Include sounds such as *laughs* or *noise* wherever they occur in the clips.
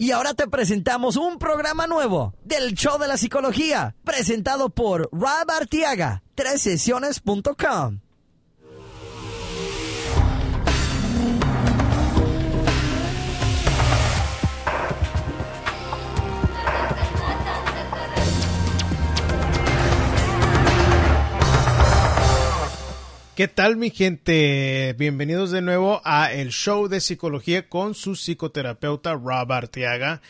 Y ahora te presentamos un programa nuevo del Show de la Psicología, presentado por Rob Artiaga, sesiones.com. ¿Qué tal mi gente? Bienvenidos de nuevo a el show de psicología con su psicoterapeuta Rob Arteaga.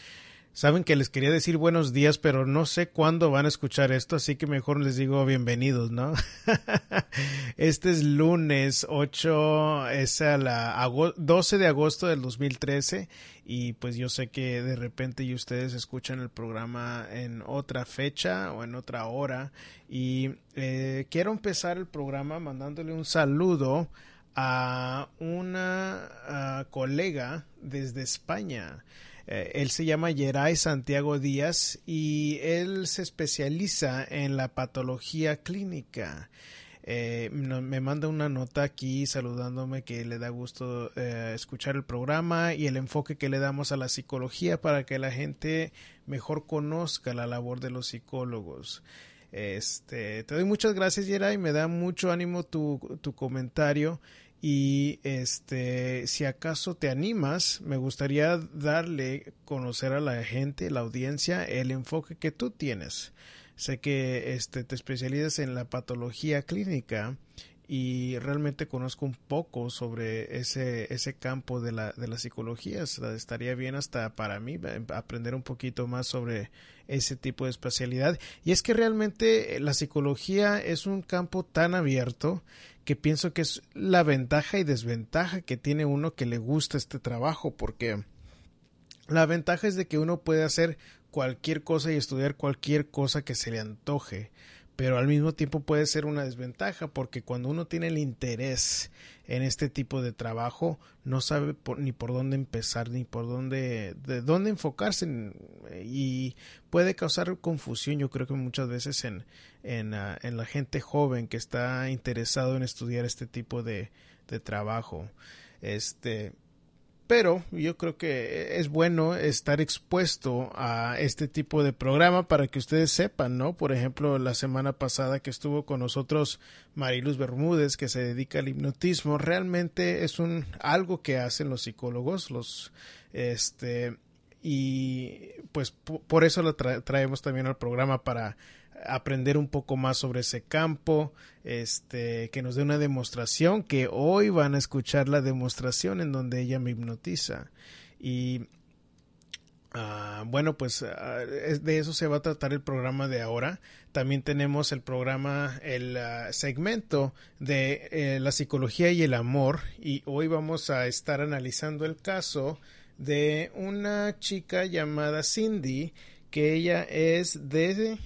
Saben que les quería decir buenos días, pero no sé cuándo van a escuchar esto, así que mejor les digo bienvenidos, ¿no? *laughs* este es lunes 8, es a la 12 de agosto del 2013 y pues yo sé que de repente y ustedes escuchan el programa en otra fecha o en otra hora y eh, quiero empezar el programa mandándole un saludo a una colega desde España. Eh, él se llama Geray Santiago Díaz y él se especializa en la patología clínica. Eh, me manda una nota aquí saludándome que le da gusto eh, escuchar el programa y el enfoque que le damos a la psicología para que la gente mejor conozca la labor de los psicólogos. Este, te doy muchas gracias, Geray, me da mucho ánimo tu, tu comentario y este, si acaso te animas, me gustaría darle conocer a la gente, la audiencia, el enfoque que tú tienes. Sé que este, te especializas en la patología clínica y realmente conozco un poco sobre ese, ese campo de la, de la psicología. Estaría bien hasta para mí aprender un poquito más sobre ese tipo de especialidad. Y es que realmente la psicología es un campo tan abierto que pienso que es la ventaja y desventaja que tiene uno que le gusta este trabajo, porque la ventaja es de que uno puede hacer cualquier cosa y estudiar cualquier cosa que se le antoje pero al mismo tiempo puede ser una desventaja porque cuando uno tiene el interés en este tipo de trabajo no sabe ni por dónde empezar ni por dónde de dónde enfocarse y puede causar confusión yo creo que muchas veces en en, ah, en la gente joven que está interesado en estudiar este tipo de, de trabajo. Este pero yo creo que es bueno estar expuesto a este tipo de programa para que ustedes sepan, ¿no? Por ejemplo, la semana pasada que estuvo con nosotros Mariluz Bermúdez, que se dedica al hipnotismo, realmente es un algo que hacen los psicólogos, los este y pues por eso lo traemos también al programa para aprender un poco más sobre ese campo, este, que nos dé una demostración, que hoy van a escuchar la demostración en donde ella me hipnotiza. Y ah, bueno, pues ah, de eso se va a tratar el programa de ahora. También tenemos el programa, el ah, segmento de eh, la psicología y el amor. Y hoy vamos a estar analizando el caso de una chica llamada Cindy, que ella es de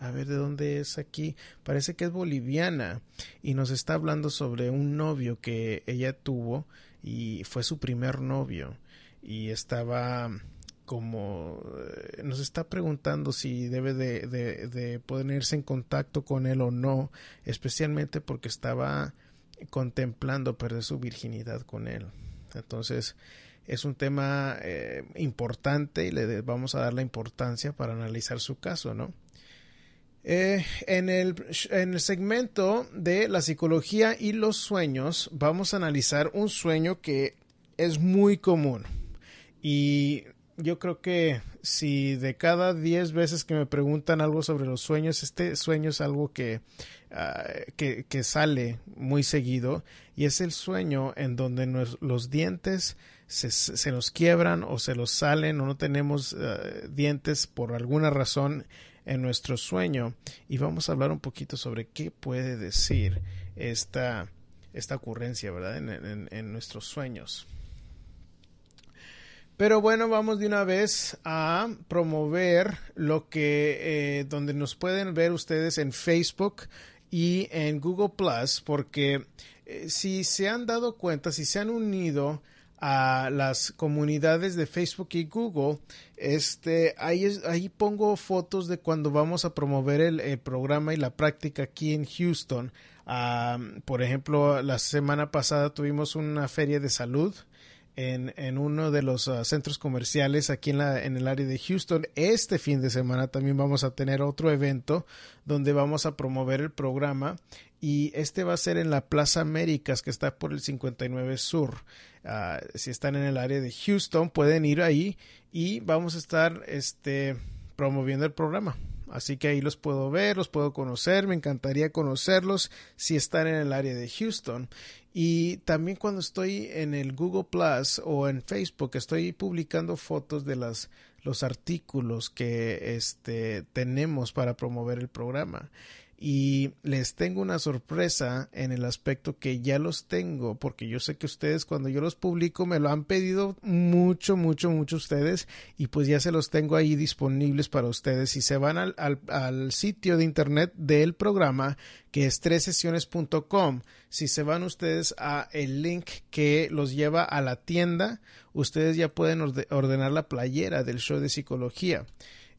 a ver de dónde es aquí, parece que es boliviana y nos está hablando sobre un novio que ella tuvo y fue su primer novio y estaba como eh, nos está preguntando si debe de, de, de ponerse en contacto con él o no, especialmente porque estaba contemplando perder su virginidad con él. Entonces, es un tema eh, importante y le vamos a dar la importancia para analizar su caso, ¿no? Eh, en, el, en el segmento de la psicología y los sueños vamos a analizar un sueño que es muy común. Y yo creo que si de cada 10 veces que me preguntan algo sobre los sueños, este sueño es algo que, ah, que, que, sale muy seguido y es el sueño en donde los dientes se, se, nos quiebran o se los salen o no tenemos ah, dientes por alguna razón en nuestro sueño y vamos a hablar un poquito sobre qué puede decir esta, esta ocurrencia, ¿verdad? En, nuestros sueños. Pero bueno, vamos de una vez a promover lo que, eh, donde nos pueden ver ustedes en Facebook y en Google Plus, porque eh, si se han dado cuenta, si se han unido a las comunidades de Facebook y Google, este, ahí, ahí pongo fotos de cuando vamos a promover el, programa y la práctica aquí en Houston. por ejemplo, la semana pasada tuvimos una feria de salud en, en uno de los uh, centros comerciales aquí en, la, en el área de Houston. Este fin de semana también vamos a tener otro evento donde vamos a promover el programa y este va a ser en la Plaza Américas que está por el 59 Sur. Uh, si están en el área de Houston pueden ir ahí y vamos a estar este, promoviendo el programa. Así que ahí los puedo ver, los puedo conocer, me encantaría conocerlos si están en el área de Houston. Y también cuando estoy en el Google Plus o en Facebook, estoy publicando fotos de las, los artículos que este, tenemos para promover el programa y les tengo una sorpresa en el aspecto que ya los tengo porque yo sé que ustedes cuando yo los publico me lo han pedido mucho mucho mucho ustedes y pues ya se los tengo ahí disponibles para ustedes. Si se van al, al, sitio de internet del programa que es tresesiones.com si se van ustedes a el link que los lleva a la tienda ustedes ya pueden ordenar la playera del show de psicología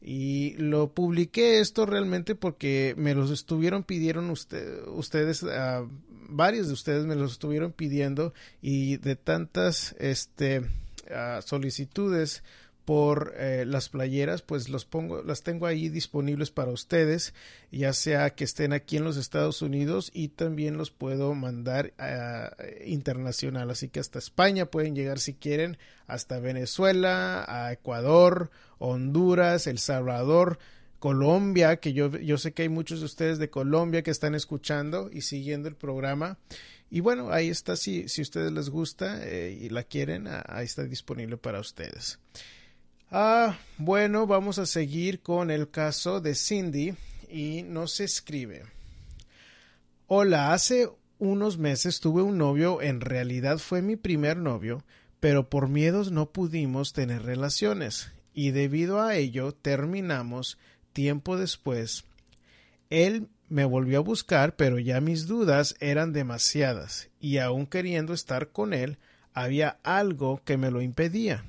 y lo publiqué esto realmente porque me los estuvieron pidieron usted, ustedes uh, varios de ustedes me los estuvieron pidiendo y de tantas este uh, solicitudes por eh, las playeras, pues los pongo, las tengo ahí disponibles para ustedes, ya sea que estén aquí en los Estados Unidos y también los puedo mandar a internacional, así que hasta España pueden llegar si quieren, hasta Venezuela, a Ecuador, Honduras, El Salvador, Colombia, que yo, yo sé que hay muchos de ustedes de Colombia que están escuchando y siguiendo el programa. Y bueno, ahí está, si, si ustedes les gusta eh, y la quieren, ahí está disponible para ustedes. Ah, bueno, vamos a seguir con el caso de Cindy y nos escribe. Hola, hace unos meses tuve un novio, en realidad fue mi primer novio, pero por miedos no pudimos tener relaciones y debido a ello terminamos tiempo después. Él me volvió a buscar, pero ya mis dudas eran demasiadas y aun queriendo estar con él, había algo que me lo impedía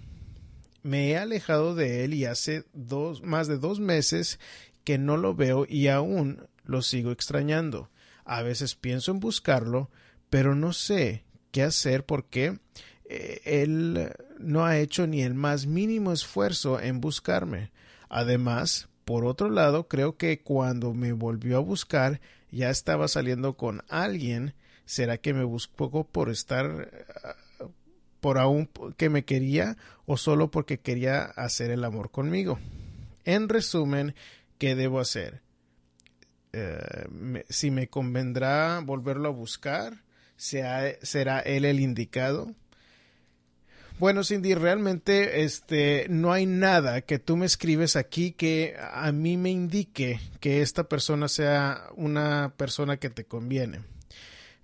me he alejado de él y hace dos, más de dos meses que no lo veo y aún lo sigo extrañando. A veces pienso en buscarlo, pero no sé qué hacer porque eh, él no ha hecho ni el más mínimo esfuerzo en buscarme. Además, por otro lado, creo que cuando me volvió a buscar ya estaba saliendo con alguien. ¿Será que me buscó por estar por aún que me quería o solo porque quería hacer el amor conmigo. En resumen, ¿qué debo hacer? Eh, si me convendrá volverlo a buscar, ¿será él el indicado? Bueno, Cindy, realmente este no hay nada que tú me escribes aquí que a mí me indique que esta persona sea una persona que te conviene.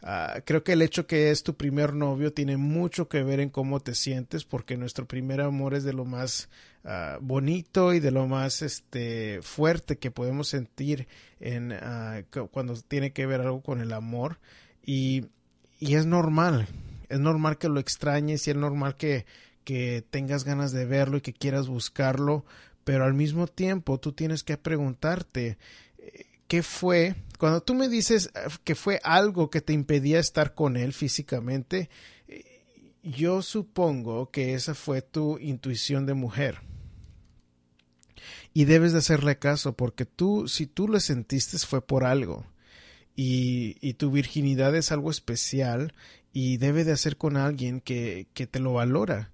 Uh, creo que el hecho que es tu primer novio tiene mucho que ver en cómo te sientes porque nuestro primer amor es de lo más uh, bonito y de lo más este fuerte que podemos sentir en uh, cuando tiene que ver algo con el amor. Y, y es normal es normal que lo extrañes y es normal que, que tengas ganas de verlo y que quieras buscarlo pero al mismo tiempo tú tienes que preguntarte qué fue cuando tú me dices eh, que fue algo que te impedía estar con él físicamente, eh, yo supongo que esa fue tu intuición de mujer. Y debes de hacerle caso porque tú, si tú lo sentiste fue por algo. Y, y tu virginidad es algo especial y debe de hacer con alguien que, que te lo valora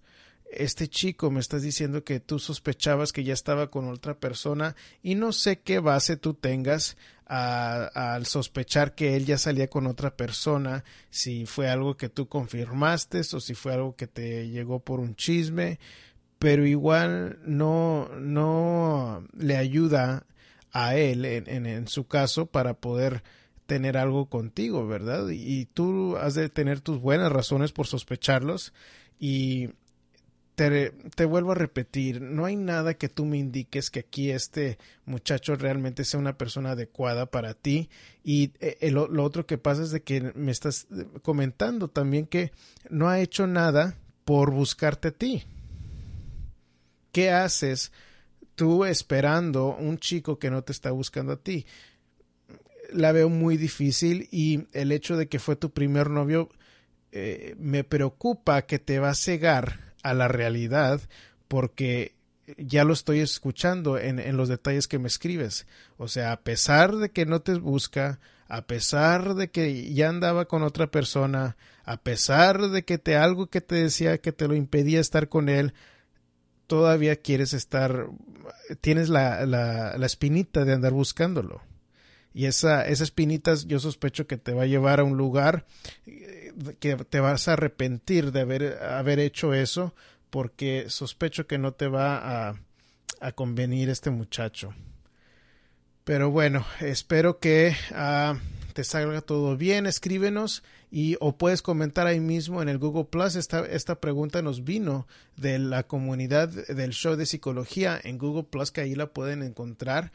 este chico me estás diciendo que tú sospechabas que ya estaba con otra persona y no sé qué base tú tengas al sospechar que él ya salía con otra persona, si fue algo que tú confirmaste o si fue algo que te llegó por un chisme, pero igual no, no le ayuda a él en, en, su caso para poder tener algo contigo, ¿verdad? Y tú has de tener tus buenas razones por sospecharlos y te, vuelvo a repetir, no hay nada que tú me indiques que aquí este muchacho realmente sea una persona adecuada para ti. Y eh, lo otro que pasa es de que me estás comentando también que no ha hecho nada por buscarte a ti. ¿Qué haces tú esperando un chico que no te está buscando a ti? La veo muy difícil y el hecho de que fue tu primer novio eh, me preocupa que te va a cegar a la realidad porque ya lo estoy escuchando en, en, los detalles que me escribes. O sea, a pesar de que no te busca, a pesar de que ya andaba con otra persona, a pesar de que te algo que te decía que te lo impedía estar con él, todavía quieres estar, tienes la, la, la espinita de andar buscándolo. Y esa, esa espinita yo sospecho que te va a llevar a un lugar que te vas a arrepentir de haber, haber hecho eso porque sospecho que no te va a, convenir este muchacho. Pero bueno, espero que uh, te salga todo bien. Escríbenos y o puedes comentar ahí mismo en el Google Plus. Esta, esta pregunta nos vino de la comunidad del show de psicología en Google Plus, que ahí la pueden encontrar.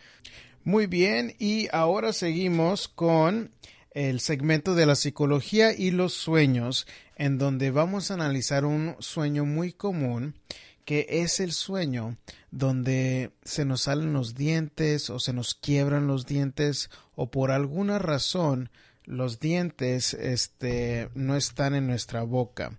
Muy bien, y ahora seguimos con el segmento de la psicología y los sueños en donde vamos a analizar un sueño muy común que es el sueño donde se nos salen los dientes o se nos quiebran los dientes o por alguna razón los dientes este, no están en nuestra boca.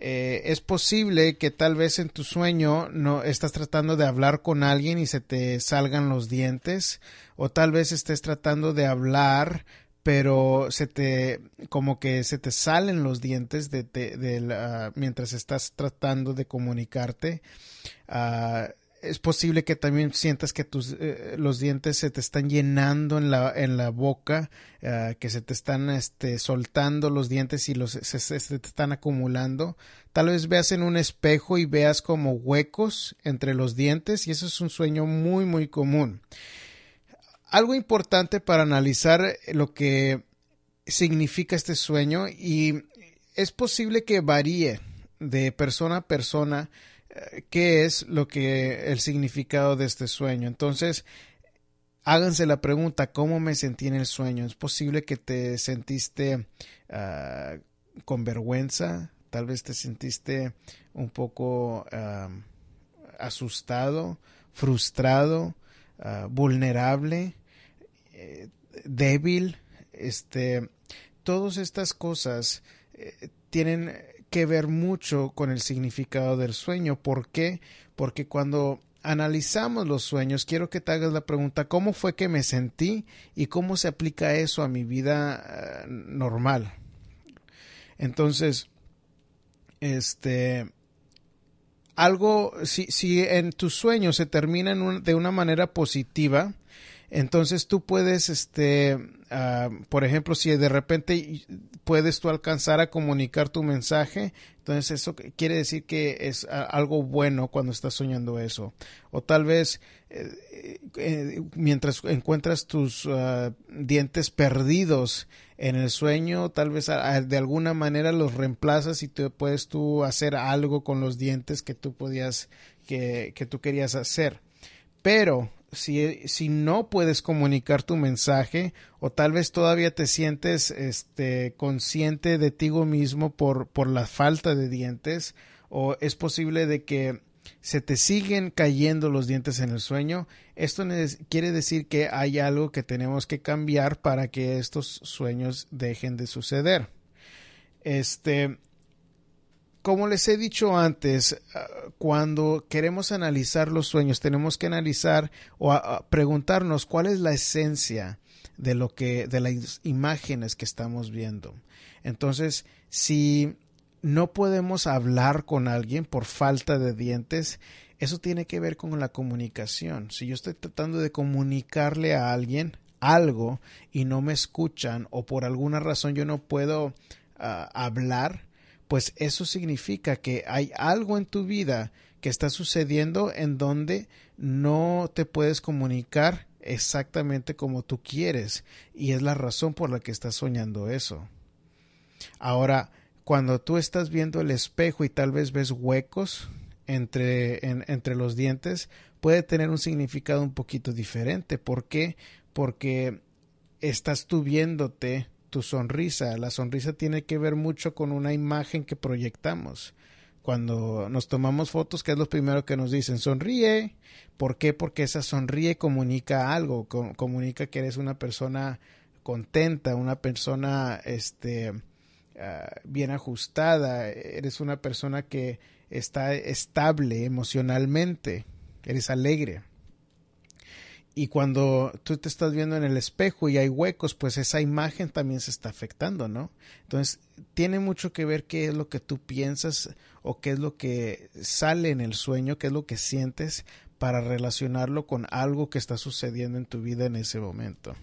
Eh, es posible que tal vez en tu sueño no estás tratando de hablar con alguien y se te salgan los dientes o tal vez estés tratando de hablar pero se te como que se te salen los dientes de, de, la, mientras estás tratando de comunicarte uh, es posible que también sientas que tus eh, los dientes se te están llenando en la en la boca uh, que se te están este soltando los dientes y los se, se, se, te están acumulando. Tal vez veas en un espejo y veas como huecos entre los dientes y eso es un sueño muy muy común algo importante para analizar lo que significa este sueño y es posible que varíe de persona a persona eh, qué es lo que el significado de este sueño. Entonces, háganse la pregunta, ¿cómo me sentí en el sueño? Es posible que te sentiste uh, con vergüenza, tal vez te sentiste un poco uh, asustado, frustrado, uh, vulnerable, eh, débil, este, todas estas cosas eh, tienen que ver mucho con el significado del sueño. ¿Por qué? Porque cuando analizamos los sueños, quiero que te hagas la pregunta, ¿cómo fue que me sentí y cómo se aplica eso a mi vida uh, normal? Entonces, este, algo, si, si en tus sueños se termina un, de una manera positiva, entonces tú puedes, este, uh, por ejemplo, si de repente puedes tú alcanzar a comunicar tu mensaje, entonces eso quiere decir que es algo bueno cuando estás soñando eso. O tal vez eh, eh, mientras encuentras tus uh, dientes perdidos en el sueño, tal vez de alguna manera los reemplazas y te puedes tú hacer algo con los dientes que tú podías, que, que tú querías hacer. Pero si, si no puedes comunicar tu mensaje o tal vez todavía te sientes este, consciente de ti mismo por, por la falta de dientes o es posible de que se te siguen cayendo los dientes en el sueño, esto quiere decir que hay algo que tenemos que cambiar para que estos sueños dejen de suceder. Este, como les he dicho antes, ah, cuando queremos analizar los sueños, tenemos que analizar o preguntarnos cuál es la esencia de lo que, de las imágenes que estamos viendo. Entonces, si no podemos hablar con alguien por falta de dientes, eso tiene que ver con la comunicación. Si yo estoy tratando de comunicarle a alguien algo y no me escuchan o por alguna razón yo no puedo hablar, pues eso significa que hay algo en tu vida que está sucediendo en donde no te puedes comunicar exactamente como tú quieres y es la razón por la que estás soñando eso. Ahora, cuando tú estás viendo el espejo y tal vez ves huecos entre, en, entre los dientes, puede tener un significado un poquito diferente. ¿Por qué? Porque estás tú viéndote tu sonrisa. La sonrisa tiene que ver mucho con una imagen que proyectamos. Cuando nos tomamos fotos, ¿qué es lo primero que nos dicen? Sonríe. ¿Por qué? Porque esa sonríe comunica algo, comunica que eres una persona contenta, una persona este, ah, bien ajustada, eres una persona que está estable emocionalmente, eres alegre. Y cuando tú te estás viendo en el espejo y hay huecos, pues esa imagen también se está afectando, ¿no? Entonces, tiene mucho que ver qué es lo que tú piensas o qué es lo que sale en el sueño, qué es lo que sientes para relacionarlo con algo que está sucediendo en tu vida en ese momento.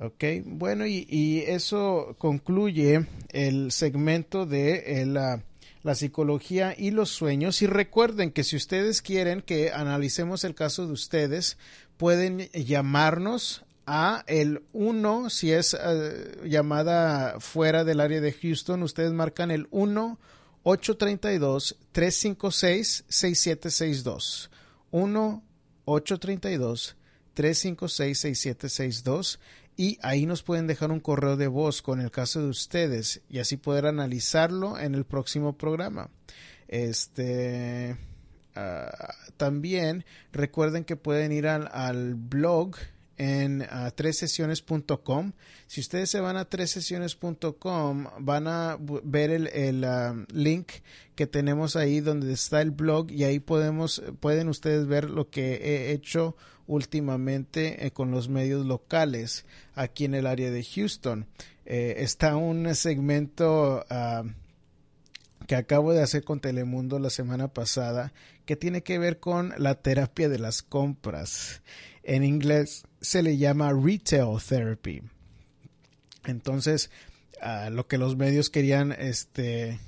Ok, bueno, y, eso concluye el segmento de la la psicología y los sueños. Y recuerden que si ustedes quieren que analicemos el caso de ustedes, pueden llamarnos a el 1, si es eh, llamada fuera del área de Houston, ustedes marcan el 1 832 356 6762. 1 832 356 6762 y ahí nos pueden dejar un correo de voz con el caso de ustedes y así poder analizarlo en el próximo programa. Este ah, también recuerden que pueden ir al, blog en uh, tresesiones.com. Si ustedes se van a tresesiones.com, van a ver el, el ah, link que tenemos ahí donde está el blog y ahí podemos, pueden ustedes ver lo que he hecho últimamente eh, con los medios locales aquí en el área de Houston. Eh, está un segmento ah, que acabo de hacer con Telemundo la semana pasada que tiene que ver con la terapia de las compras. En inglés se le llama retail therapy. Entonces, ah, lo que los medios querían este,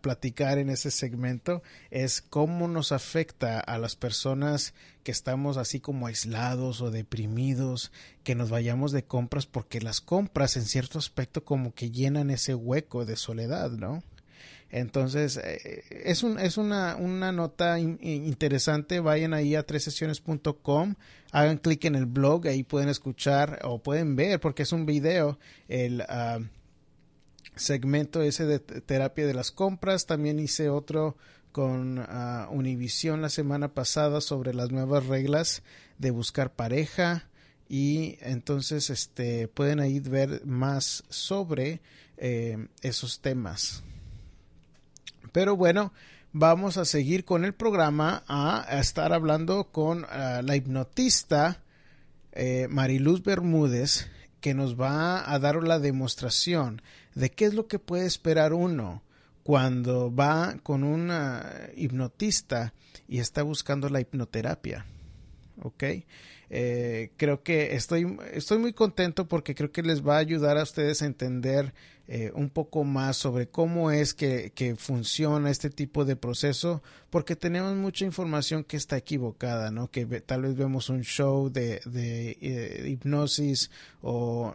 platicar en ese segmento es cómo nos afecta a las personas que estamos así como aislados o deprimidos, que nos vayamos de compras porque las compras en cierto aspecto como que llenan ese hueco de soledad, ¿no? Entonces, eh, es, un, es una, una nota interesante. Vayan ahí a tresesiones.com, hagan clic en el blog, ahí pueden escuchar o pueden ver, porque es un video, el, ah, segmento ese de terapia de las compras. También hice otro con uh, Univision la semana pasada sobre las nuevas reglas de buscar pareja y entonces este pueden ahí ver más sobre eh, esos temas. Pero bueno, vamos a seguir con el programa a, estar hablando con ah, la hipnotista eh, Mariluz Bermúdez que nos va a dar la demostración de qué es lo que puede esperar uno cuando va con un hipnotista y está buscando la hipnoterapia. ¿Ok? Eh, creo que estoy, estoy muy contento porque creo que les va a ayudar a ustedes a entender eh, un poco más sobre cómo es que, funciona este tipo de proceso, porque tenemos mucha información que está equivocada, ¿no? Que tal vez vemos un show de, de eh, hipnosis o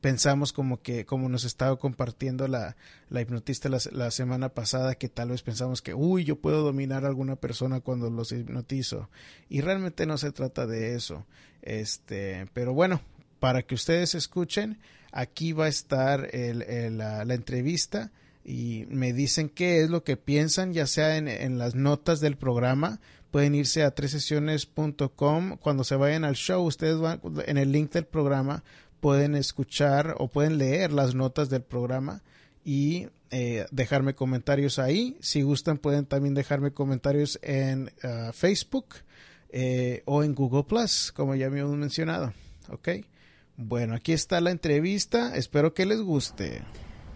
pensamos como que, como nos estaba compartiendo la, la hipnotista la, semana pasada, que tal vez pensamos que, uy, yo puedo dominar a alguna persona cuando los hipnotizo. Y realmente no se trata de eso. Este, pero bueno, para que ustedes escuchen, aquí va a estar el, la, entrevista y me dicen qué es lo que piensan, ya sea en, en las notas del programa. Pueden irse a tresesiones.com. Cuando se vayan al show, ustedes van en el link del programa pueden escuchar o pueden leer las notas del programa y eh, dejarme comentarios ahí. Si gustan, pueden también dejarme comentarios en uh, Facebook eh, o en Google Plus, como ya hemos mencionado. Ok. Bueno, aquí está la entrevista. Espero que les guste.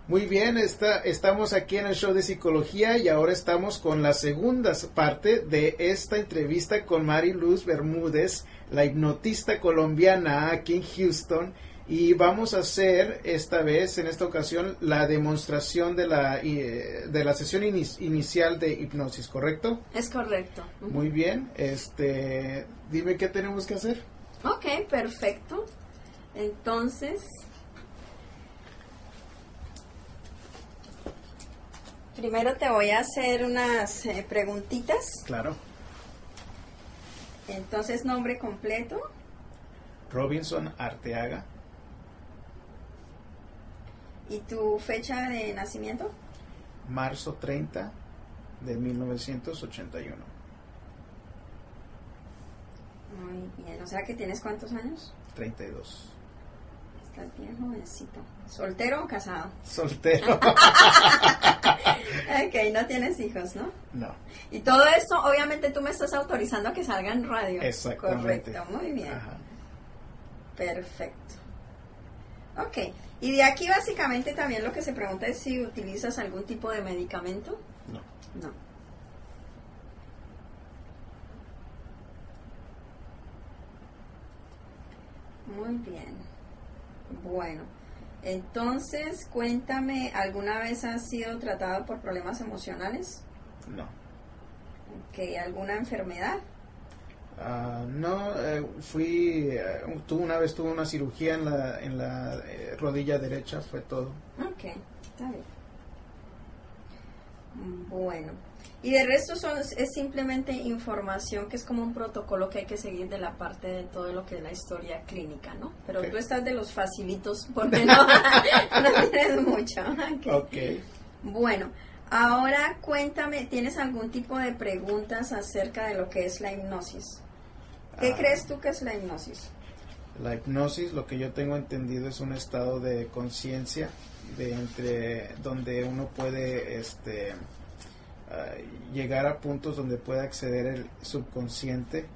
Muy bien, está, estamos aquí en el show de psicología y ahora estamos con la segunda parte de esta entrevista con Mari Luz Bermúdez, la hipnotista colombiana aquí en Houston y vamos a hacer esta vez, en esta ocasión, la demostración de la, eh, de la sesión inicial de hipnosis, ¿correcto? Es correcto. Muy bien, este, dime qué tenemos que hacer. Ok, perfecto. Entonces, primero te voy a hacer unas eh, preguntitas. Claro. Entonces, nombre completo. Robinson Arteaga. ¿Y tu fecha de nacimiento? Marzo 30 de 1981. Muy bien, o sea que tienes cuántos años? 32. Estás bien jovencito. ¿Soltero o casado? *laughs* Soltero. *laughs* ok, no tienes hijos, ¿no? no. Y todo esto, obviamente tú me estás autorizando a que salga en radio. Exactamente. Correcto, muy bien. Ajá. Perfecto. Ok, y de aquí básicamente también lo que se pregunta es si utilizas algún tipo de medicamento. No. No. Muy bien. Bueno, entonces cuéntame, ¿alguna vez has sido tratado por problemas emocionales? No. ¿Que ¿Alguna enfermedad? Ah, no, eh, fui, eh, tuve una vez tuve una cirugía en la, en la eh, rodilla derecha, fue todo. Ok, está bien. Bueno, y de resto son, es simplemente información que es como un protocolo que hay que seguir de la parte de todo lo que es la historia clínica, ¿no? Pero Ok. tú estás de los facilitos *laughs* porque no, *laughs* no tienes mucho. Ok. Ok. Bueno, ahora cuéntame, ¿tienes algún tipo de preguntas acerca de lo que es la hipnosis? ¿Qué Ah. crees tú que es la hipnosis? La hipnosis, lo que yo tengo entendido, es un estado de conciencia de entre donde uno puede este ah, llegar a puntos donde puede acceder el subconsciente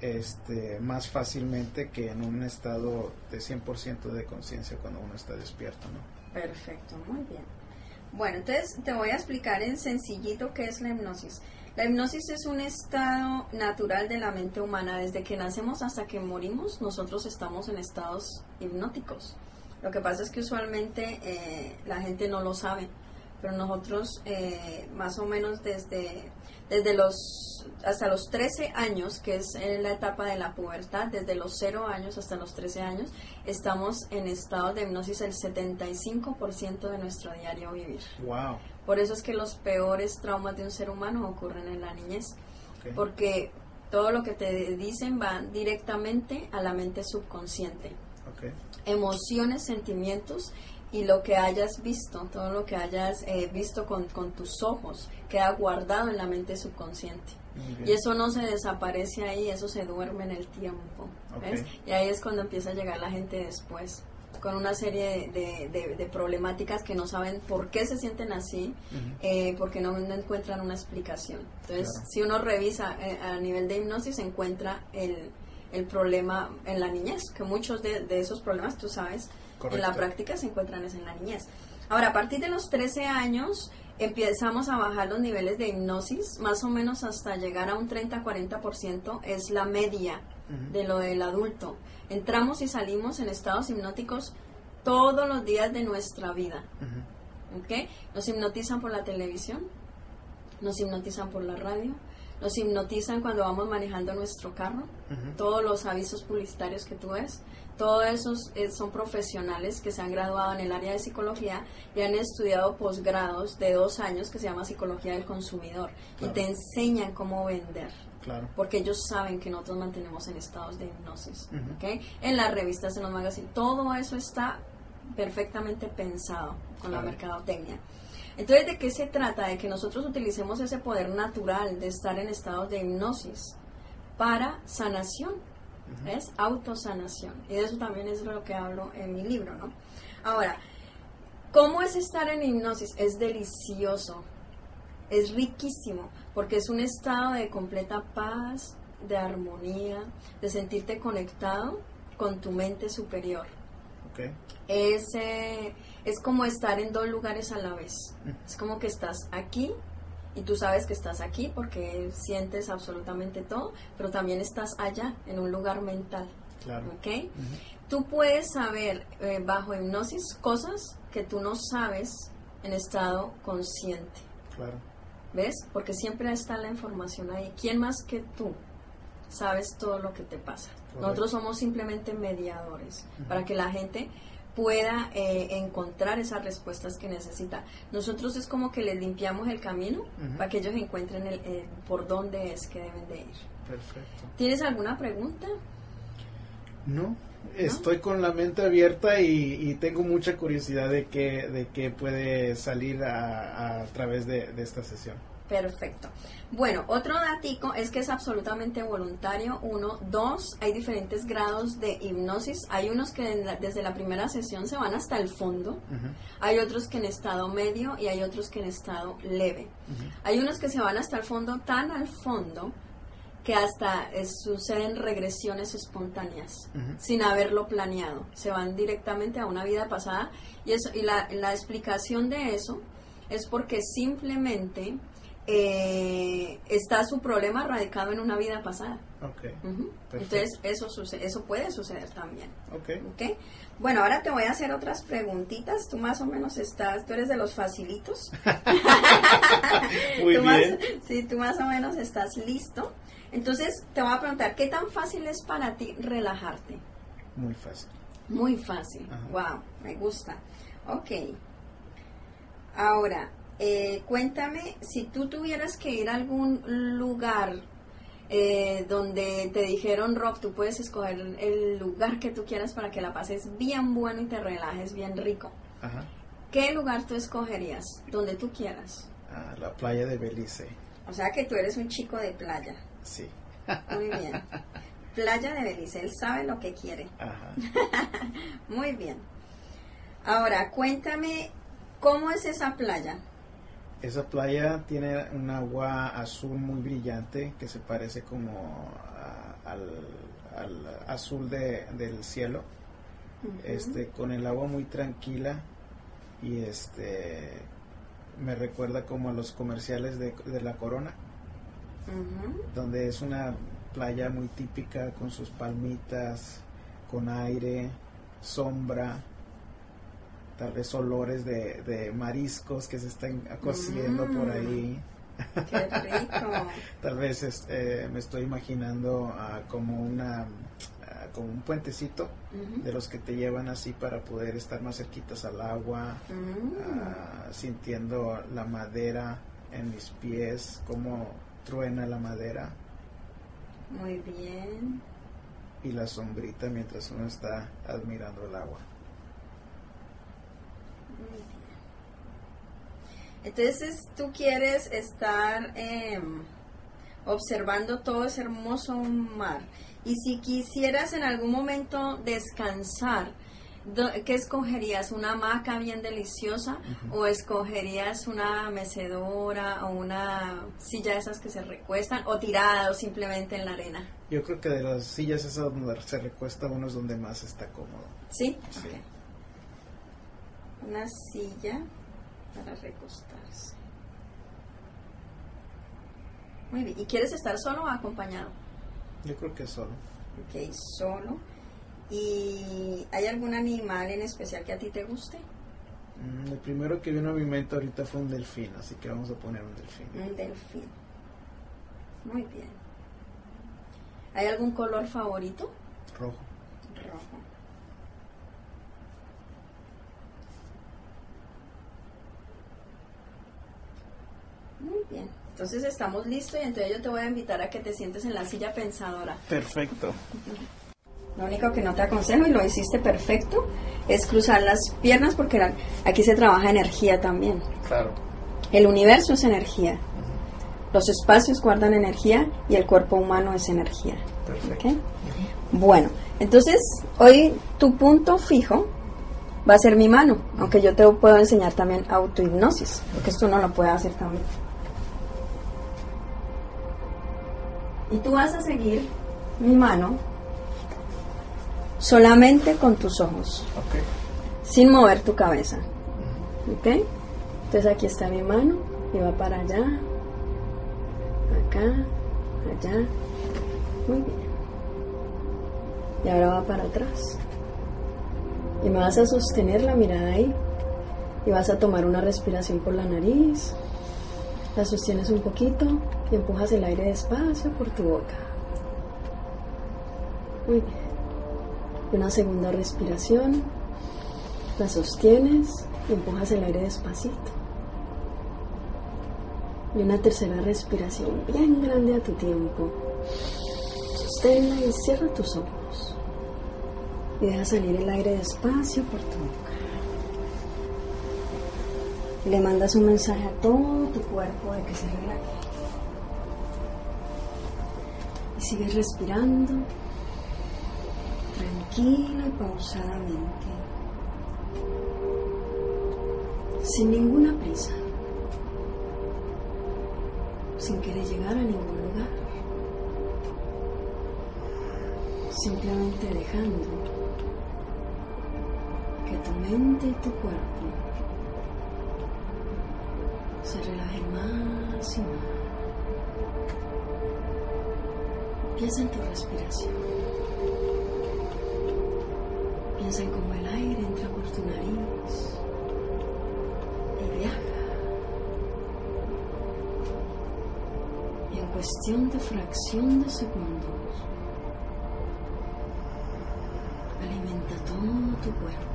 este más fácilmente que en un estado de 100% de conciencia cuando uno está despierto, ¿no? Perfecto, muy bien. Bueno, entonces te voy a explicar en sencillito qué es la hipnosis. La hipnosis es un estado natural de la mente humana. Desde que nacemos hasta que morimos, nosotros estamos en estados hipnóticos. Lo que pasa es que usualmente eh, la gente no lo sabe, pero nosotros eh, más o menos desde, desde los hasta los 13 años, que es eh, la etapa de la pubertad, desde los 0 años hasta los 13 años, estamos en estado de hipnosis el 75% de nuestro diario vivir. Wow. Por eso es que los peores traumas de un ser humano ocurren en la niñez, porque todo lo que te dicen va directamente a la mente subconsciente. Emociones, sentimientos y lo que hayas visto, todo lo que hayas eh, visto con, con tus ojos, queda guardado en la mente subconsciente. Y eso no se desaparece ahí, eso se duerme en el tiempo. Y ahí es cuando empieza a llegar la gente después, con una serie de, de- de problemáticas que no saben por qué se sienten así, eh, porque no, no encuentran una explicación. Entonces, Claro. si uno revisa eh, a nivel de hipnosis, encuentra el, el problema en la niñez, que muchos de, de esos problemas, tú sabes, en la Correcto. práctica se encuentran es en la niñez. Ahora, a partir de los 13 años empezamos a bajar los niveles de hipnosis, más o menos hasta llegar a un 30-40% es la media De lo del adulto. Entramos y salimos en estados hipnóticos todos los días de nuestra vida. Ujú. ¿ok? Nos hipnotizan por la televisión, nos hipnotizan por la radio, nos hipnotizan cuando vamos manejando nuestro carro, todos los avisos publicitarios que tú ves, todos esos eh, son profesionales que se han graduado en el área de psicología y han estudiado posgrados de dos años que se llama psicología del consumidor Claro. y te enseñan cómo vender Claro. porque ellos saben que nosotros mantenemos en estados de hipnosis. ¿ok? En las revistas, en los magazines, todo eso está perfectamente pensado con la mercadotecnia. Entonces, ¿de qué se trata? De que nosotros utilicemos ese poder natural de estar en estados de hipnosis para sanación. ¿ves? Autosanación. Y de eso también es de lo que hablo en mi libro, ¿no? Ahora, ¿cómo es estar en hipnosis? Es delicioso, es riquísimo, porque es un estado de completa paz, de armonía, de sentirte conectado con tu mente superior. Ok. Es, eh, es como estar en dos lugares a la vez. Mm. Es como que estás aquí y tú sabes que estás aquí porque sientes absolutamente todo, pero también estás allá, en un lugar mental. Claro. ¿ok? Ujú. Tú puedes saber eh, bajo hipnosis cosas que tú no sabes en estado consciente. Claro. ¿Ves? Porque siempre está la información ahí. ¿Quién más que tú sabes todo lo que te pasa? Correcto. Nosotros somos simplemente mediadores para que la gente pueda eh, encontrar esas respuestas que necesita. Nosotros es como que les limpiamos el camino para que ellos encuentren el, el por dónde es que deben de ir. Perfecto. ¿Tienes alguna pregunta? No, estoy con la mente abierta y, y tengo mucha curiosidad de qué de qué puede salir a, a través de, de esta sesión. Perfecto. Bueno, otro datico es que es absolutamente voluntario. Uno, dos, hay diferentes grados de hipnosis. Hay unos que la- desde la primera sesión se van hasta el fondo. Hay otros que en estado medio y hay otros que en estado leve. Hay unos que se van hasta el fondo, tan al fondo que hasta eh, suceden regresiones espontáneas sin haberlo planeado. Se van directamente a una vida pasada y, eso, y la, la explicación de eso es porque simplemente eh, está su problema radicado en una vida pasada. Ok. Ujú. Perfecto. Entonces eso, suce- eso puede suceder también. Ok. ¿ok? Bueno, ahora te voy a hacer otras preguntitas. Tú más o menos estás, tú eres de los facilitos. *laughs* Muy Tú bien. Más, sí, tú más o menos estás listo. Entonces te voy a preguntar, ¿qué tan fácil es para ti relajarte? Muy fácil. Muy fácil. Ajá. Wow, me gusta. Ok. Ahora, eh, cuéntame, si tú tuvieras que ir a algún lugar eh, donde te dijeron, Rob, tú puedes escoger el lugar que tú quieras para que la pases bien bueno y te relajes bien rico. Ajá. ¿Qué lugar tú escogerías? Donde tú quieras. Ah, la playa de Belice. O sea que tú eres un chico de playa. Sí. Muy bien. Playa de Belice, él sabe lo que quiere. Ajá. *laughs* Muy bien. Ahora, cuéntame, ¿cómo es esa playa? Esa playa tiene un agua azul muy brillante que se parece como a- al, al azul de- del cielo. Este, con el agua muy tranquila y este me recuerda como a los comerciales de, de la corona, Donde es una playa muy típica con sus palmitas, con aire, sombra, tal vez olores de, de mariscos que se están cociendo por Mm. ahí. Qué rico. *laughs* Tal vez este, me estoy imaginando ah, como una ah, como un puentecito de los que te llevan así para poder estar más cerquitas al agua, Mm. ah, sintiendo la madera en mis pies, cómo truena la madera Muy bien. y la sombrita mientras uno está admirando el agua. Muy bien. Entonces, tú quieres estar em, observando todo ese hermoso mar. Y si quisieras en algún momento descansar, ¿qué escogerías? ¿Una hamaca bien deliciosa? ¿O escogerías una mecedora o una silla de esas que se recuestan? ¿O tirado simplemente en la arena? Yo creo que de las sillas esas donde se recuesta uno es donde más está cómodo. ¿Sí? Sí. Una silla para recostarse. Muy bien. ¿Y quieres estar solo o acompañado? Yo creo que solo. Ok, solo. ¿Y hay algún animal en especial que a ti te guste? Mm, El primero que vino a mi mente ahorita fue un delfín, así que vamos a poner un delfín. Un delfín. Muy bien. ¿Hay algún color favorito? Rojo. Rojo. Muy bien. Entonces estamos listos y entonces yo te voy a invitar a que te sientes en la silla pensadora. Perfecto. *laughs* Lo único que no te aconsejo, y lo hiciste perfecto, es cruzar las piernas porque la- aquí se trabaja energía también. Claro. El universo es energía. Los espacios guardan energía y el cuerpo humano es energía. Perfecto. ¿ok? Bueno, entonces hoy tu punto fijo va a ser mi mano, aunque yo te puedo enseñar también autohipnosis, porque esto no lo puede hacer también. Y tú vas a seguir mi mano solamente con tus ojos, Ok. sin mover tu cabeza. ¿Ok? Entonces aquí está mi mano y va para allá, acá, allá. Muy bien. Y ahora va para atrás. Y me vas a sostener la mirada ahí. Y vas a tomar una respiración por la nariz. La sostienes un poquito y empujas el aire despacio por tu boca. Muy bien. Una segunda respiración. La sostienes y empujas el aire despacito. Y una tercera respiración bien grande a tu tiempo. Sosténla y cierra tus ojos. Y deja salir el aire despacio por tu boca. le mandas un mensaje a todo tu cuerpo de que se relaje. Y sigues respirando tranquila y pausadamente, sin ninguna prisa, sin querer llegar a ningún lugar, simplemente dejando que tu mente y tu cuerpo se relajen más y más. Piensa en tu respiración. Piensa en cómo el aire entra por tu nariz y viaja. Y en cuestión de fracción de segundos, alimenta todo tu cuerpo.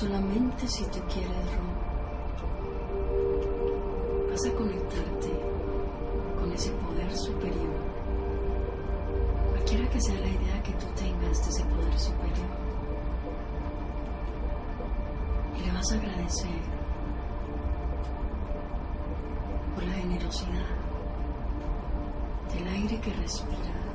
Solamente si tú quieres, Ron, vas a conectarte con ese poder superior. Cualquiera que sea la idea que tú tengas de ese poder superior. Y le vas a agradecer por la generosidad del aire que respiras.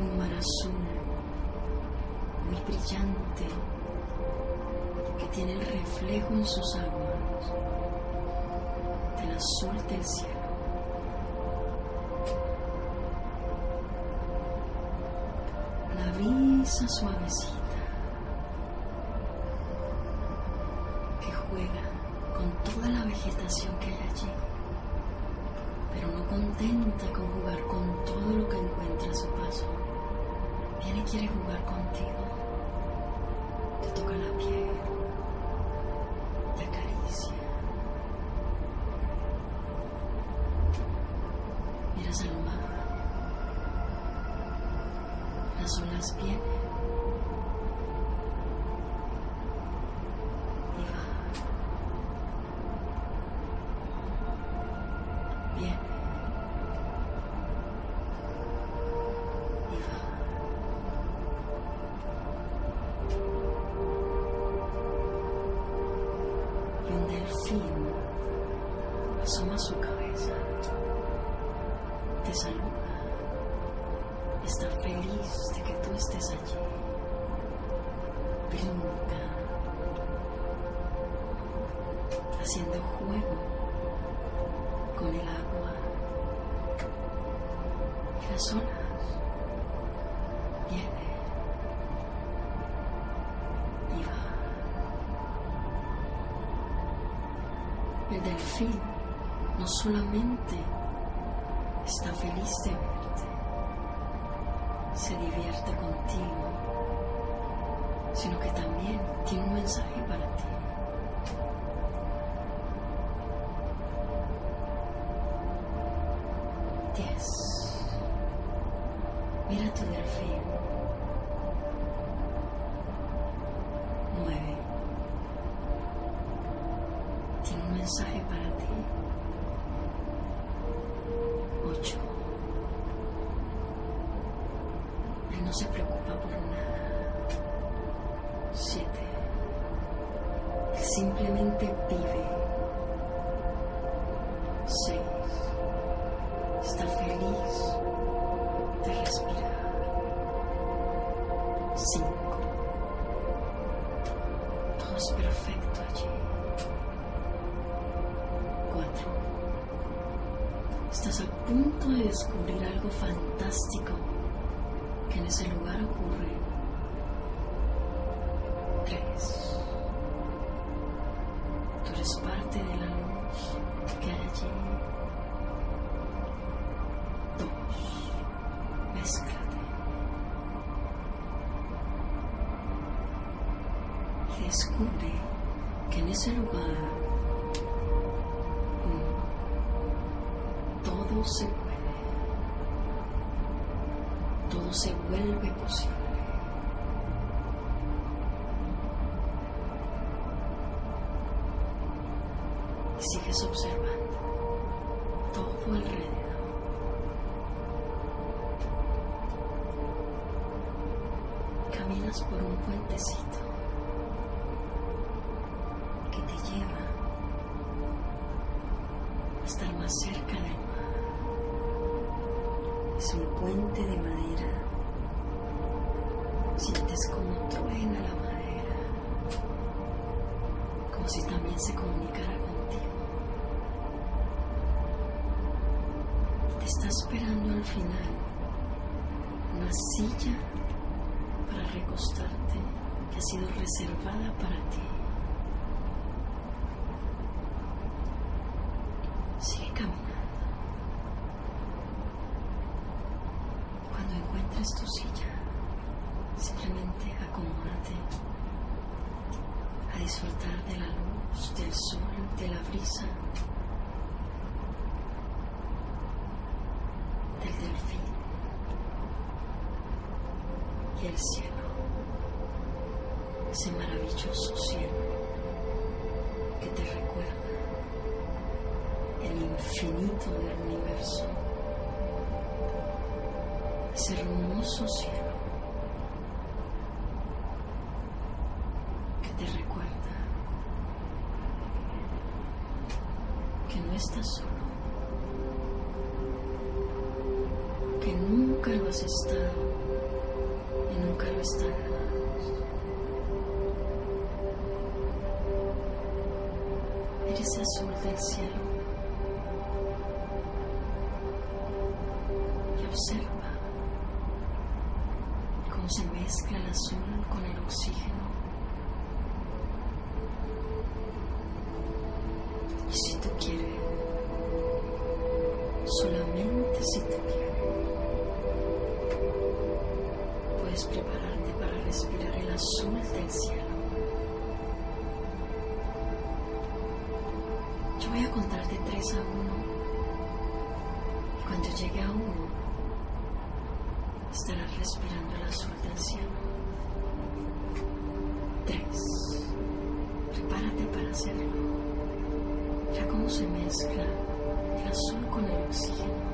Un mar azul muy brillante que tiene el reflejo en sus aguas del azul del cielo. Una brisa suavecita Mira tu delfín. Nueve. Tiene un mensaje para ti. Ocho. Él no se preocupa por nada. Siete. Simplemente vive. estás a punto de descubrir algo fantástico que en ese lugar ocurre. se comunicará contigo. Te está esperando al final una silla para recostarte que ha sido reservada para ti. Yo voy a contar de 3 a uno. Y cuando llegue a uno, estarás respirando el azul del cielo. 3. Prepárate para hacerlo. Ya cómo se mezcla el azul con el oxígeno.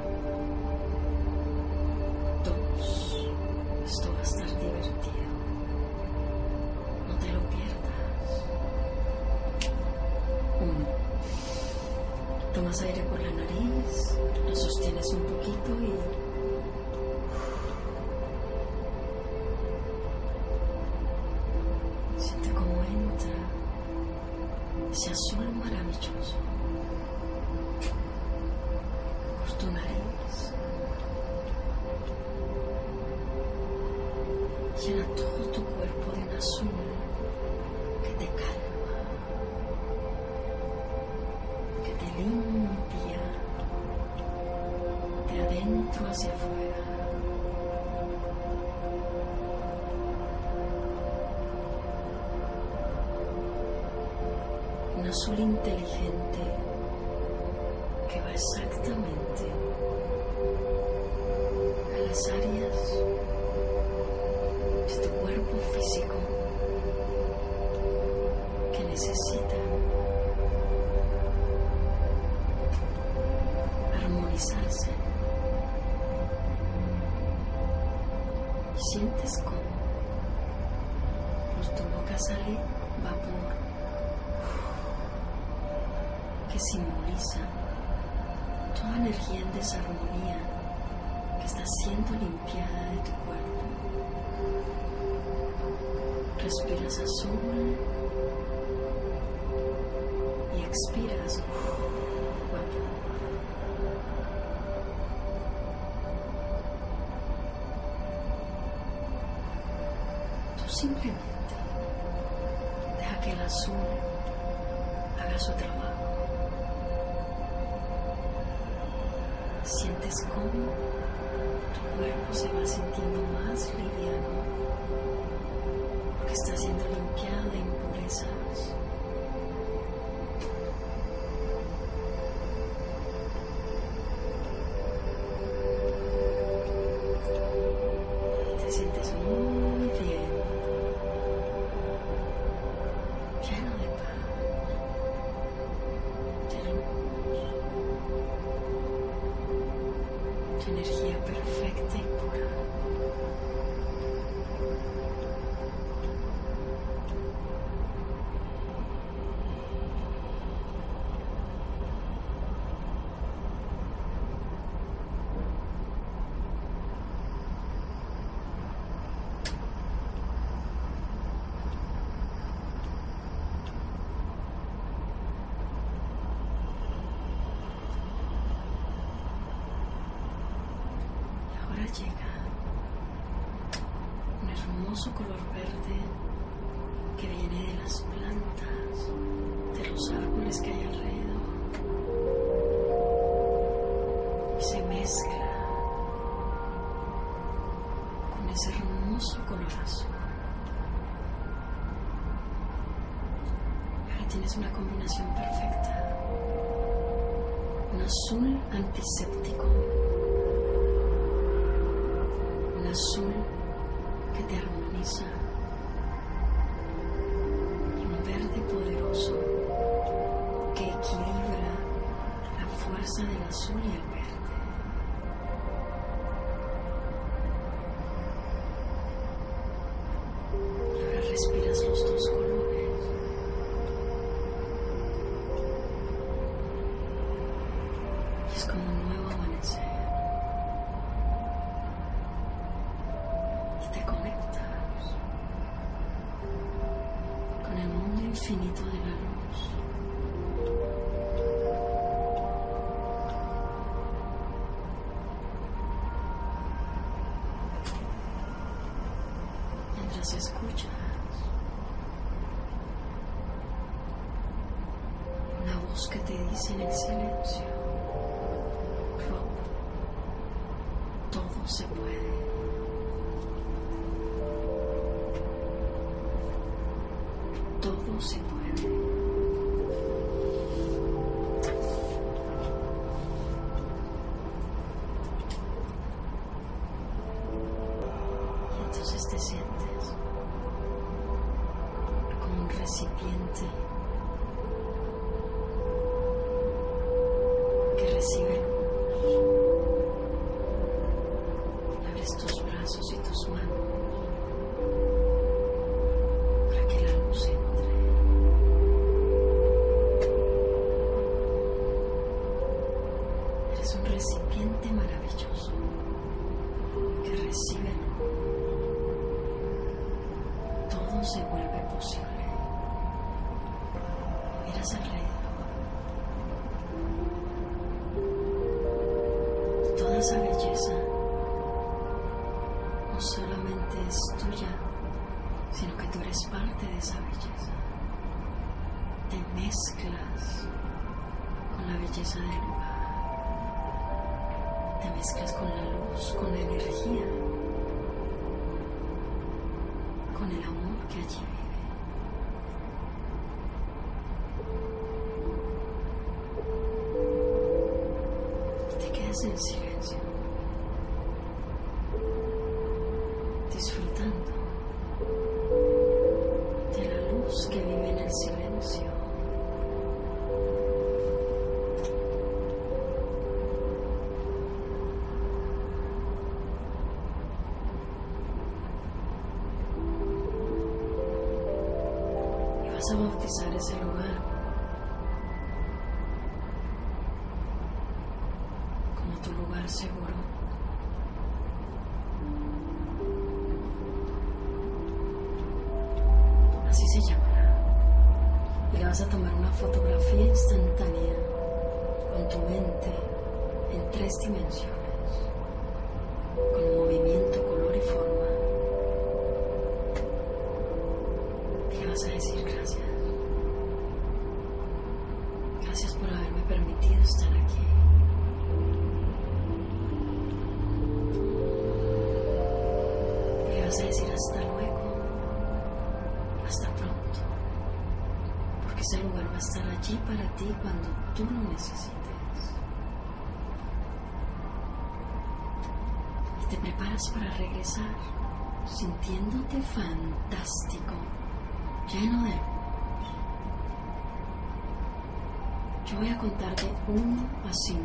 Respiras azul y expiras. Tú simplemente deja que el azul haga su trabajo. Sientes cómo tu cuerpo se va sintiendo más liviano porque está siendo limpiado de impurezas. Hermoso color verde que viene de las plantas, de los árboles que hay alrededor. Y se mezcla con ese hermoso color azul. Ahora tienes una combinación perfecta. Un azul antiséptico un azul que te armoniza. Un verde poderoso que equilibra la fuerza del azul y el se vuelve posible. Miras alrededor. Toda esa belleza no solamente es tuya, sino que tú eres parte de esa belleza. Te mezclas con la belleza del lugar. Te mezclas con la luz, con la energía, con el amor que allí vive. Te a bautizar ese lugar como tu lugar seguro. Así se llamará. Y le vas a tomar una fotografía instantánea con tu mente en tres dimensiones, te preparas para regresar, sintiéndote fantástico, lleno de. Yo voy a contar de 1 a 5.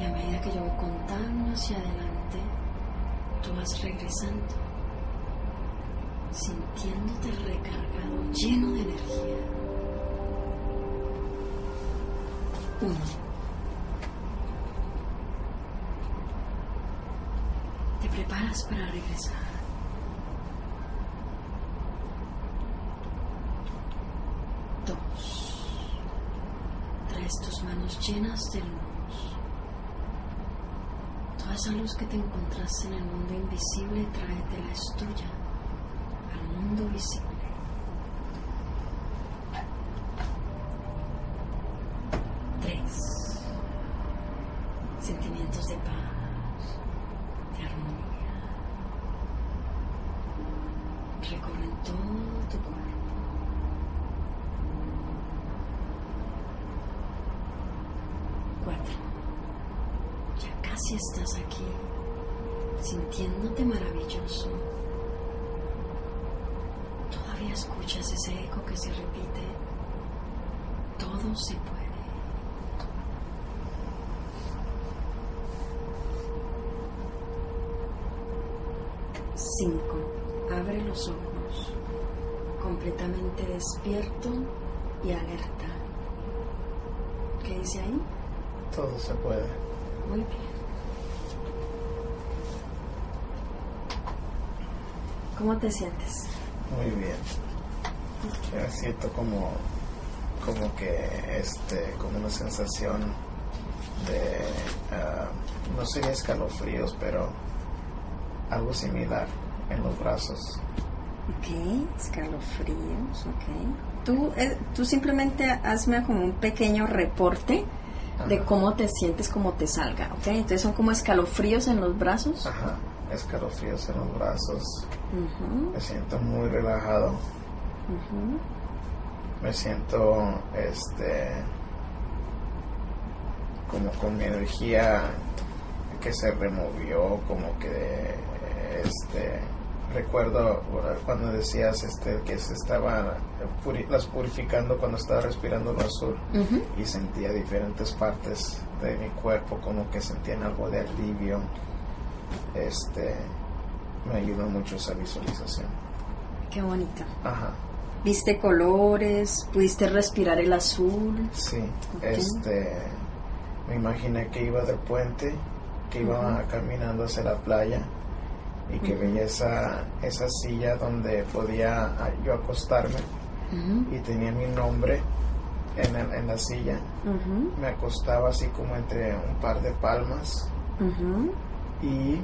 Y a medida que yo voy contando hacia adelante, tú vas regresando, sintiéndote recargado, lleno de energía. 1. Te para regresar. Dos. Traes tus manos llenas de luz. Toda esa luz que te encontraste en el mundo invisible, tráetela, es tuya, al mundo visible. Tres. Sentimientos de paz, de armonía. Recorren todo tu cuerpo. Cuatro. Ya casi estás aquí, sintiéndote maravilloso. Todavía escuchas ese eco que se repite. Todo se puede. Cinco. Abre los ojos, completamente despierto y alerta. ¿Qué dice ahí? Todo se puede. Muy bien. ¿Cómo te sientes? Muy bien. Yo me siento como, como que, este, como una sensación de, ah, no sería escalofríos, pero algo similar en los brazos. Ok, escalofríos, ok. Tú, eh, tú simplemente hazme como un pequeño reporte de Ajá. cómo te sientes, cómo te salga, ok. Entonces son como escalofríos en los brazos. Ajá, escalofríos en los brazos. Me siento muy relajado. Me siento, este, como con mi energía que se removió, como que este, recuerdo cuando decías este, que se estaba puri- las purificando cuando estaba respirando lo azul y sentía diferentes partes de mi cuerpo como que sentían algo de alivio. Este, me ayudó mucho esa visualización. Qué bonito. Ajá. ¿Viste colores? ¿Pudiste respirar el azul? Sí, este, me imaginé que iba del puente, que iba caminando hacia la playa y que Ujú. veía esa, esa silla donde podía ah, yo acostarme y tenía mi nombre en, el- en la silla. Me acostaba así como entre un par de palmas y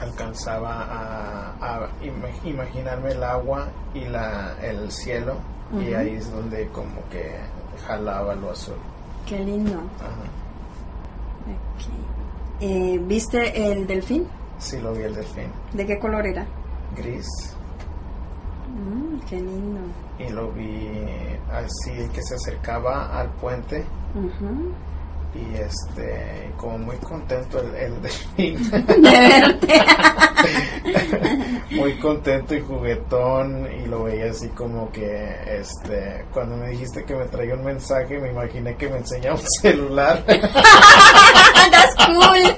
alcanzaba a, a ima- imaginarme el agua y la, el cielo y ahí es donde como que jalaba lo azul. Qué lindo. Ajá. Eh, ¿Viste el delfín? Sí, lo vi el delfín. ¿De qué color era? Gris. Mm, qué lindo. Y lo vi así que se acercaba al puente. Y este, como muy contento el, el delfín. *laughs* De verte. muy contento y juguetón. Y lo veía así como que, este, cuando me dijiste que me traía un mensaje, me imaginé que me enseñaba un celular. That's cool.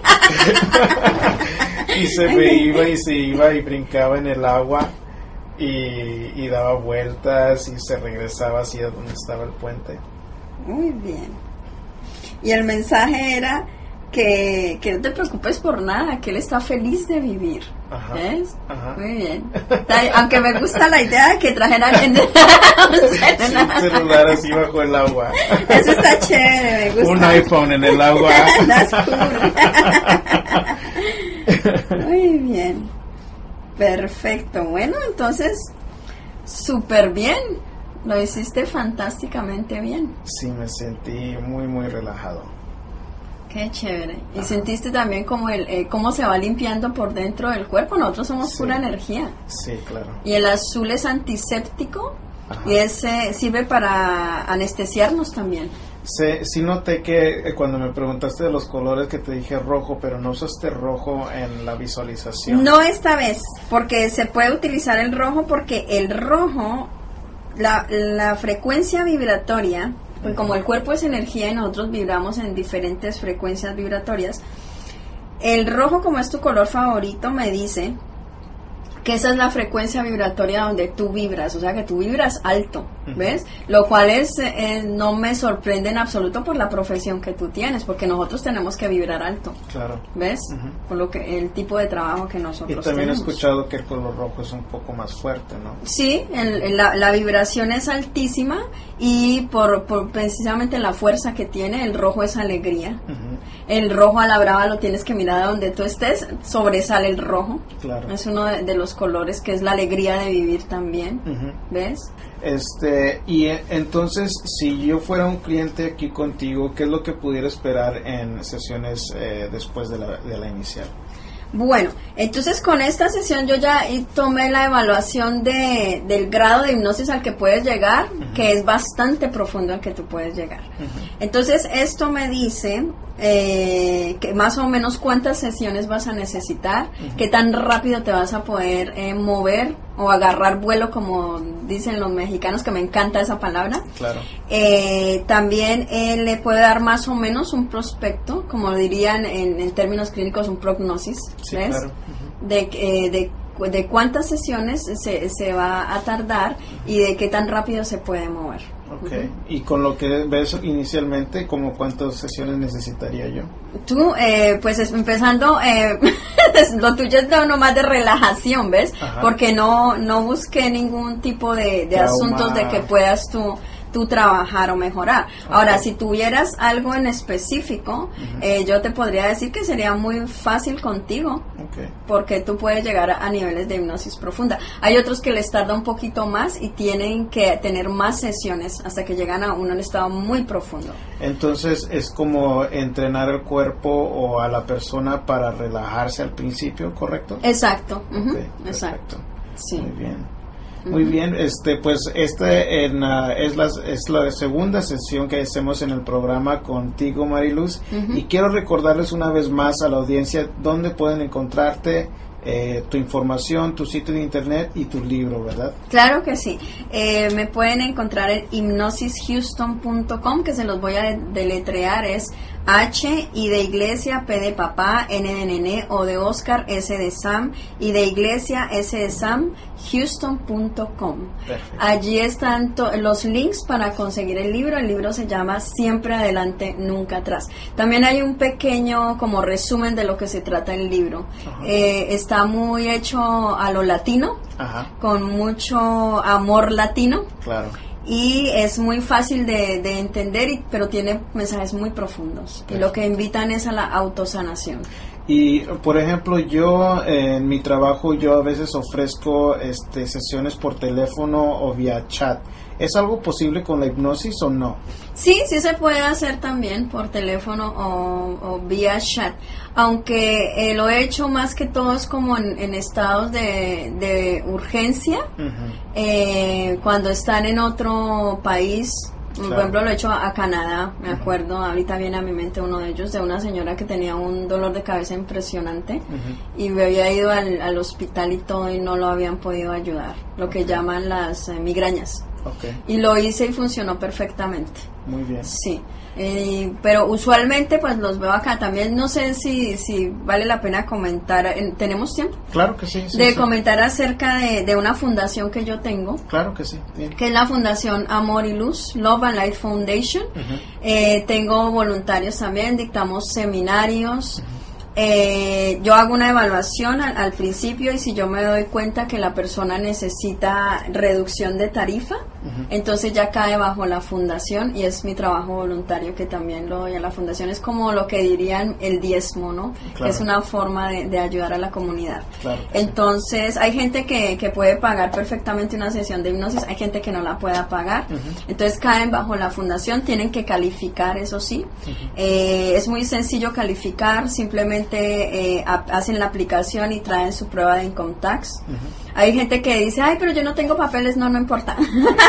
*laughs* y se me iba y se iba y brincaba en el agua. Y, y daba vueltas y se regresaba hacia donde estaba el puente. Muy bien. Y el mensaje era que, que no te preocupes por nada, que él está feliz de vivir. Ajá. ¿Ves? Ajá. Muy bien. Aunque me gusta la idea de que trajeran un celular. celular así bajo el agua. Eso está chévere, me gusta. Un iPhone en el agua. *laughs* Cool. *laughs* Muy bien. Perfecto. Bueno, entonces, súper bien. Lo hiciste fantásticamente bien. Sí, me sentí muy, muy relajado. Qué chévere. Y sentiste también como el eh, cómo se va limpiando por dentro del cuerpo. Nosotros somos Sí. pura energía. Sí, claro. Y el azul es antiséptico Ajá. y ese sirve para anestesiarnos también. Sí, sí noté que eh, cuando me preguntaste de los colores que te dije rojo, pero no usaste rojo en la visualización. No esta vez, porque se puede utilizar el rojo porque el rojo, la, frecuencia vibratoria, pues como el cuerpo es energía y nosotros vibramos en diferentes frecuencias vibratorias, el rojo como es tu color favorito me dice que esa es la frecuencia vibratoria donde tú vibras, o sea que tú vibras alto. ¿ves? Lo cual es eh, no me sorprende en absoluto por la profesión que tú tienes, porque nosotros tenemos que vibrar alto, Claro. ¿ves? Por lo que el tipo de trabajo que Y nosotros también he tenemos. escuchado que el color rojo es un poco más fuerte, ¿no? Sí, el- el- la, la vibración es altísima y por, por precisamente la fuerza que tiene, el rojo es alegría. El rojo a la brava lo tienes que mirar a donde tú estés, sobresale el rojo. Claro. Es uno de, de los colores que es la alegría de vivir también. ¿Ves? Este, y eh, entonces, si yo fuera un cliente aquí contigo, ¿qué es lo que pudiera esperar en sesiones eh, después de la, de la inicial? Bueno, entonces con esta sesión yo ya y tomé la evaluación de, del grado de hipnosis al que puedes llegar, que es bastante profundo al que tú puedes llegar. Entonces esto me dice eh, que más o menos cuántas sesiones vas a necesitar, qué tan rápido te vas a poder eh, mover o agarrar vuelo, como dicen los mexicanos, que me encanta esa palabra. Claro. Eh, también eh, le puede dar más o menos un prospecto, como dirían en, en términos clínicos, un prognosis, Sí, ¿ves? claro. De, eh, de, de cuántas sesiones se, se va a tardar y de qué tan rápido se puede mover. Ok. Y con lo que ves inicialmente, ¿como cuántas sesiones necesitaría yo? Tú, eh, pues es- empezando, eh, *laughs* lo tuyo es no más de relajación, ¿ves? Ajá. Porque no, no busqué ningún tipo de, de asuntos de que puedas tú, tú trabajar o mejorar. Ahora, si tuvieras algo en específico, eh, yo te podría decir que sería muy fácil contigo, porque tú puedes llegar a, a niveles de hipnosis profunda. Hay otros que les tarda un poquito más y tienen que tener más sesiones hasta que llegan a un estado muy profundo. Entonces es como entrenar el cuerpo o a la persona para relajarse al principio, ¿correcto? Exacto, exacto. Sí. Muy bien. Muy bien, este, pues este en, es, la, es la segunda sesión que hacemos en el programa contigo, Mariluz. Y quiero recordarles una vez más a la audiencia dónde pueden encontrarte, eh, tu información, tu sitio de internet y tu libro, ¿verdad? Claro que sí. Eh, me pueden encontrar en hipnosishouston.com, que se los voy a deletrear, es H y de iglesia, P de papá, N de nene, O de Oscar, S de Sam y de iglesia, S de Sam, houston.com. Allí están los links para conseguir el libro. El libro se llama Siempre adelante, nunca atrás. También hay un pequeño como resumen de lo que se trata el libro. Eh, está muy hecho a lo latino, con mucho amor latino. Claro y es muy fácil de, entender, y, pero tiene mensajes muy profundos. Y lo que invitan es a la autosanación. Y por ejemplo, yo en mi trabajo yo a veces ofrezco este, sesiones por teléfono o vía chat. ¿Es algo posible con la hipnosis o no? Sí, sí se puede hacer también por teléfono o, vía chat, aunque eh, lo he hecho más que todo es como en, estados de, urgencia, eh, cuando están en otro país. Por ejemplo, lo he hecho a, Canadá, me acuerdo, ahorita viene a mi mente uno de ellos, de una señora que tenía un dolor de cabeza impresionante y me había ido al, hospital y todo y no lo habían podido ayudar, lo que llaman las eh, migrañas. Y lo hice y funcionó perfectamente. Muy bien. Sí. Eh, pero usualmente pues los veo acá. También no sé si, si vale la pena comentar tenemos tiempo claro que sí, de comentar acerca de, una fundación que yo tengo. Claro que sí que es la fundación Amor y Luz Love and Light Foundation. Eh, tengo voluntarios también dictamos seminarios eh, yo hago una evaluación al, principio y si yo me doy cuenta que la persona necesita reducción de tarifa, entonces ya cae bajo la fundación y es mi trabajo voluntario que también lo doy a la fundación. Es como lo que dirían el diezmo, ¿no? Que es una forma de, ayudar a la comunidad. entonces hay gente que, que, puede pagar perfectamente una sesión de hipnosis, hay gente que no la pueda pagar. Entonces caen bajo la fundación, tienen que calificar, eso sí. Eh, es muy sencillo calificar, simplemente eh, hacen la aplicación y traen su prueba de income tax. Hay gente que dice, ay, pero yo no tengo papeles, no, no importa.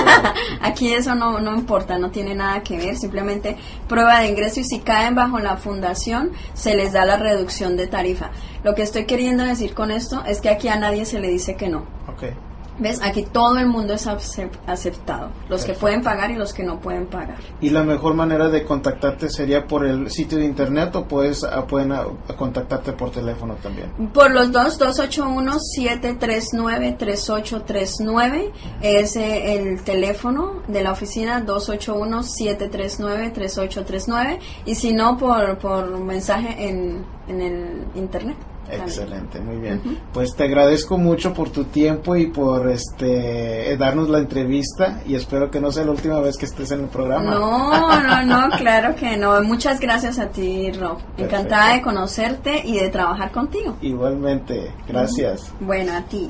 *laughs* Aquí eso no, no importa, no tiene nada que ver, simplemente prueba de ingreso y si caen bajo la fundación se les da la reducción de tarifa. Lo que estoy queriendo decir con esto es que aquí a nadie se le dice que no. Okay. ¿Ves? Aquí todo el mundo es aceptado, los que pueden pagar y los que no pueden pagar. ¿Y la mejor manera de contactarte sería por el sitio de internet o puedes, ah, pueden ah, contactarte por teléfono también? Por los dos, 281-739-3839 es eh, el teléfono de la oficina, 281-739-3839 y si no, por, por mensaje en, en el internet. Excelente, muy bien. Pues te agradezco mucho por tu tiempo y por este darnos la entrevista y espero que no sea la última vez que estés en el programa. No, no, no, *laughs* claro que no. Muchas gracias a ti, Rob. Encantada de conocerte y de trabajar contigo. Igualmente, gracias. Bueno, a ti.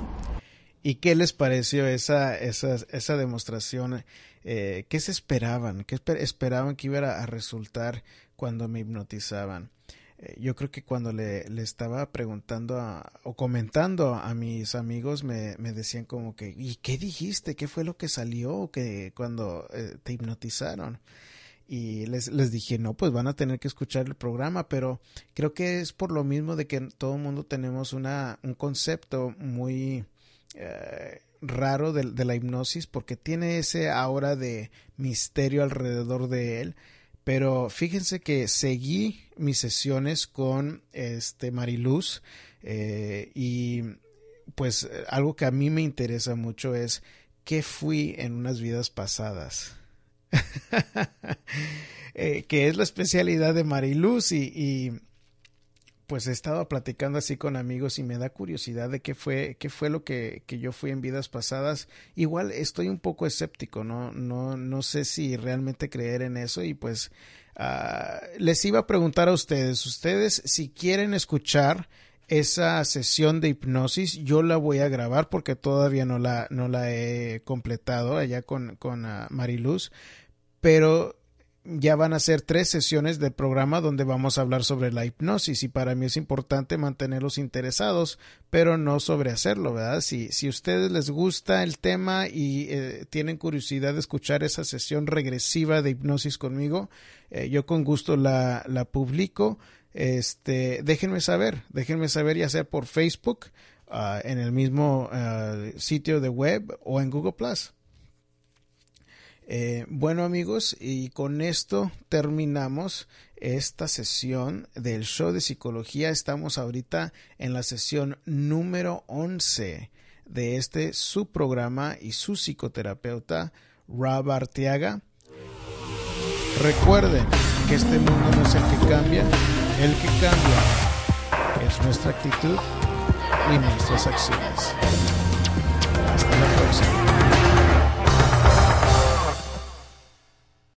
¿Y qué les pareció esa, esa, esa demostración? Eh, ¿Qué se esperaban? ¿Qué esperaban que iba a resultar cuando me hipnotizaban? Eh, yo creo que cuando le, le estaba preguntando o comentando a mis amigos me, me, decían como que ¿y qué dijiste? ¿qué fue lo que salió que cuando eh, te hipnotizaron? y les, les dije no pues van a tener que escuchar el programa pero creo que es por lo mismo de que todo el mundo tenemos una un concepto muy eh, raro de, de la hipnosis porque tiene ese aura de misterio alrededor de él pero fíjense que seguí mis sesiones con este Mariluz eh, y pues algo que a mí me interesa mucho es qué fui en unas vidas pasadas. *laughs* eh, que es la especialidad de Mariluz y, y, pues he estado platicando así con amigos y me da curiosidad de qué fue, qué fue lo que, que yo fui en vidas pasadas. Igual estoy un poco escéptico, no, no, no sé si realmente creer en eso y pues uh, les iba a preguntar a ustedes, ustedes si quieren escuchar esa sesión de hipnosis, yo la voy a grabar porque todavía no la, no la he completado allá con, con uh, Mariluz, pero ya van a ser tres sesiones de programa donde vamos a hablar sobre la hipnosis y para mí es importante mantenerlos interesados, pero no sobre hacerlo, ¿verdad? Si, si a ustedes les gusta el tema y eh, tienen curiosidad de escuchar esa sesión regresiva de hipnosis conmigo, eh, yo con gusto la, la publico. Este, déjenme saber, déjenme saber ya sea por Facebook ah, en el mismo sitio de web o en Google Plus. Bueno amigos, y con esto terminamos esta sesión del show de psicología. Estamos ahorita en la sesión número 11 de este su programa y su psicoterapeuta Rob Arteaga. Recuerden que este mundo no es el que cambia, el que cambia es nuestra actitud y nuestras acciones.